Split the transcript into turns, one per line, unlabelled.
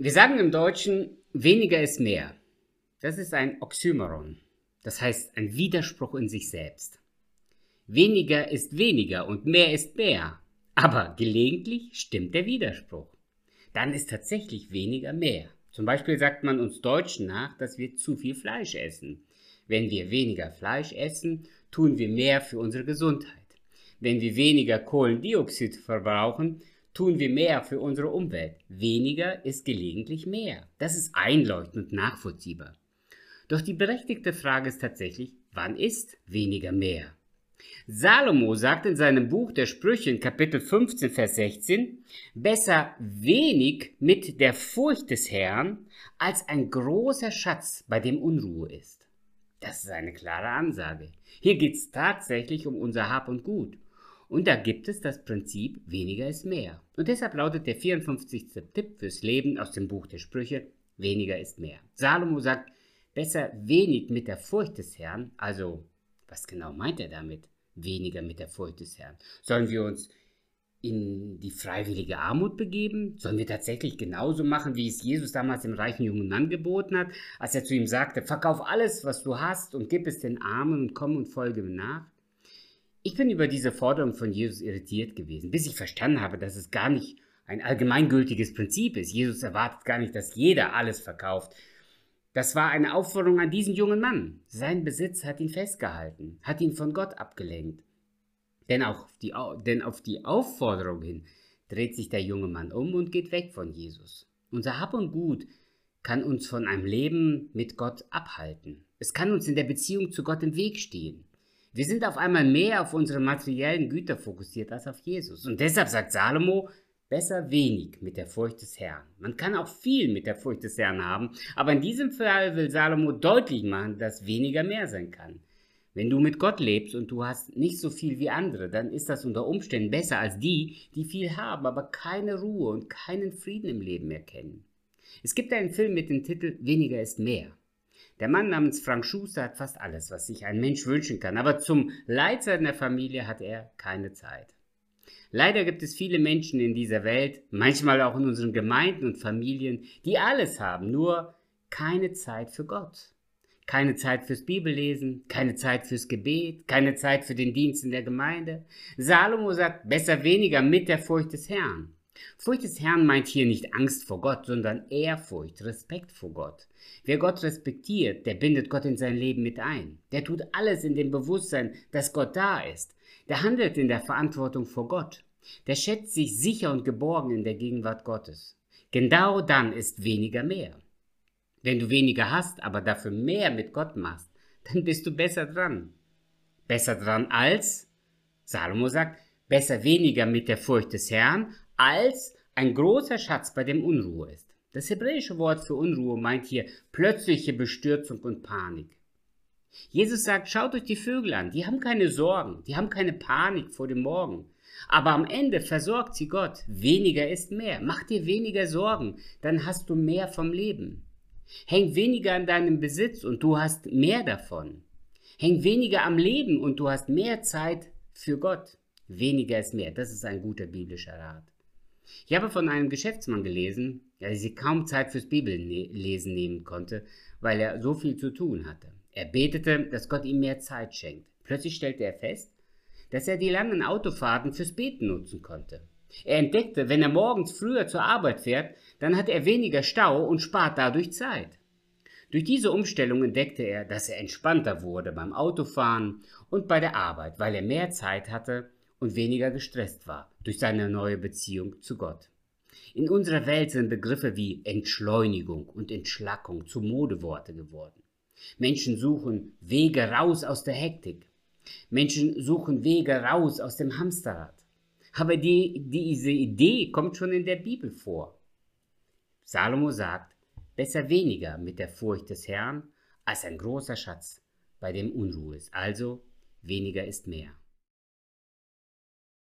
Wir sagen im Deutschen, weniger ist mehr. Das ist ein Oxymoron. Das heißt ein Widerspruch in sich selbst. Weniger ist weniger und mehr ist mehr. Aber gelegentlich stimmt der Widerspruch. Dann ist tatsächlich weniger mehr. Zum Beispiel sagt man uns Deutschen nach, dass wir zu viel Fleisch essen. Wenn wir weniger Fleisch essen, tun wir mehr für unsere Gesundheit. Wenn wir weniger Kohlendioxid verbrauchen, tun wir mehr für unsere Umwelt. Weniger ist gelegentlich mehr. Das ist einleuchtend und nachvollziehbar. Doch die berechtigte Frage ist tatsächlich, wann ist weniger mehr? Salomo sagt in seinem Buch der Sprüche in Kapitel 15, Vers 16, besser wenig mit der Furcht des Herrn als ein großer Schatz, bei dem Unruhe ist. Das ist eine klare Ansage. Hier geht es tatsächlich um unser Hab und Gut. Und da gibt es das Prinzip, weniger ist mehr. Und deshalb lautet der 54. Tipp fürs Leben aus dem Buch der Sprüche, weniger ist mehr. Salomo sagt, besser wenig mit der Furcht des Herrn, also was genau meint er damit? Weniger mit der Furcht des Herrn. Sollen wir uns in die freiwillige Armut begeben? Sollen wir tatsächlich genauso machen, wie es Jesus damals dem reichen jungen Mann geboten hat, als er zu ihm sagte, verkauf alles, was du hast und gib es den Armen und komm und folge mir nach? Ich bin über diese Forderung von Jesus irritiert gewesen, bis ich verstanden habe, dass es gar nicht ein allgemeingültiges Prinzip ist. Jesus erwartet gar nicht, dass jeder alles verkauft. Das war eine Aufforderung an diesen jungen Mann. Sein Besitz hat ihn festgehalten, hat ihn von Gott abgelenkt. Denn, auch die, denn auf die Aufforderung hin dreht sich der junge Mann um und geht weg von Jesus. Unser Hab und Gut kann uns von einem Leben mit Gott abhalten. Es kann uns in der Beziehung zu Gott im Weg stehen. Wir sind auf einmal mehr auf unsere materiellen Güter fokussiert als auf Jesus. Und deshalb sagt Salomo, besser wenig mit der Furcht des Herrn. Man kann auch viel mit der Furcht des Herrn haben, aber in diesem Fall will Salomo deutlich machen, dass weniger mehr sein kann. Wenn du mit Gott lebst und du hast nicht so viel wie andere, dann ist das unter Umständen besser als die, die viel haben, aber keine Ruhe und keinen Frieden im Leben erkennen. Es gibt einen Film mit dem Titel Weniger ist mehr. Der Mann namens Frank Schuster hat fast alles, was sich ein Mensch wünschen kann, aber zum Leid seiner Familie hat er keine Zeit. Leider gibt es viele Menschen in dieser Welt, manchmal auch in unseren Gemeinden und Familien, die alles haben, nur keine Zeit für Gott. Keine Zeit fürs Bibellesen, keine Zeit fürs Gebet, keine Zeit für den Dienst in der Gemeinde. Salomo sagt, besser weniger mit der Furcht des Herrn. Furcht des Herrn meint hier nicht Angst vor Gott, sondern Ehrfurcht, Respekt vor Gott. Wer Gott respektiert, der bindet Gott in sein Leben mit ein. Der tut alles in dem Bewusstsein, dass Gott da ist. Der handelt in der Verantwortung vor Gott. Der schätzt sich sicher und geborgen in der Gegenwart Gottes. Genau dann ist weniger mehr. Wenn du weniger hast, aber dafür mehr mit Gott machst, dann bist du besser dran. Besser dran als, Salomo sagt, besser weniger mit der Furcht des Herrn als ein großer Schatz, bei dem Unruhe ist. Das hebräische Wort für Unruhe meint hier plötzliche Bestürzung und Panik. Jesus sagt, schaut euch die Vögel an, die haben keine Sorgen, die haben keine Panik vor dem Morgen. Aber am Ende versorgt sie Gott. Weniger ist mehr. Mach dir weniger Sorgen, dann hast du mehr vom Leben. Häng weniger an deinem Besitz und du hast mehr davon. Häng weniger am Leben und du hast mehr Zeit für Gott. Weniger ist mehr. Das ist ein guter biblischer Rat. Ich habe von einem Geschäftsmann gelesen, der sich kaum Zeit fürs Bibellesen nehmen konnte, weil er so viel zu tun hatte. Er betete, dass Gott ihm mehr Zeit schenkt. Plötzlich stellte er fest, dass er die langen Autofahrten fürs Beten nutzen konnte. Er entdeckte, wenn er morgens früher zur Arbeit fährt, dann hat er weniger Stau und spart dadurch Zeit. Durch diese Umstellung entdeckte er, dass er entspannter wurde beim Autofahren und bei der Arbeit, weil er mehr Zeit hatte und weniger gestresst war durch seine neue Beziehung zu Gott. In unserer Welt sind Begriffe wie Entschleunigung und Entschlackung zu Modeworte geworden. Menschen suchen Wege raus aus der Hektik. Menschen suchen Wege raus aus dem Hamsterrad. Aber die, diese Idee kommt schon in der Bibel vor. Salomo sagt, besser weniger mit der Furcht des Herrn als ein großer Schatz, bei dem Unruhe ist. Also weniger ist mehr.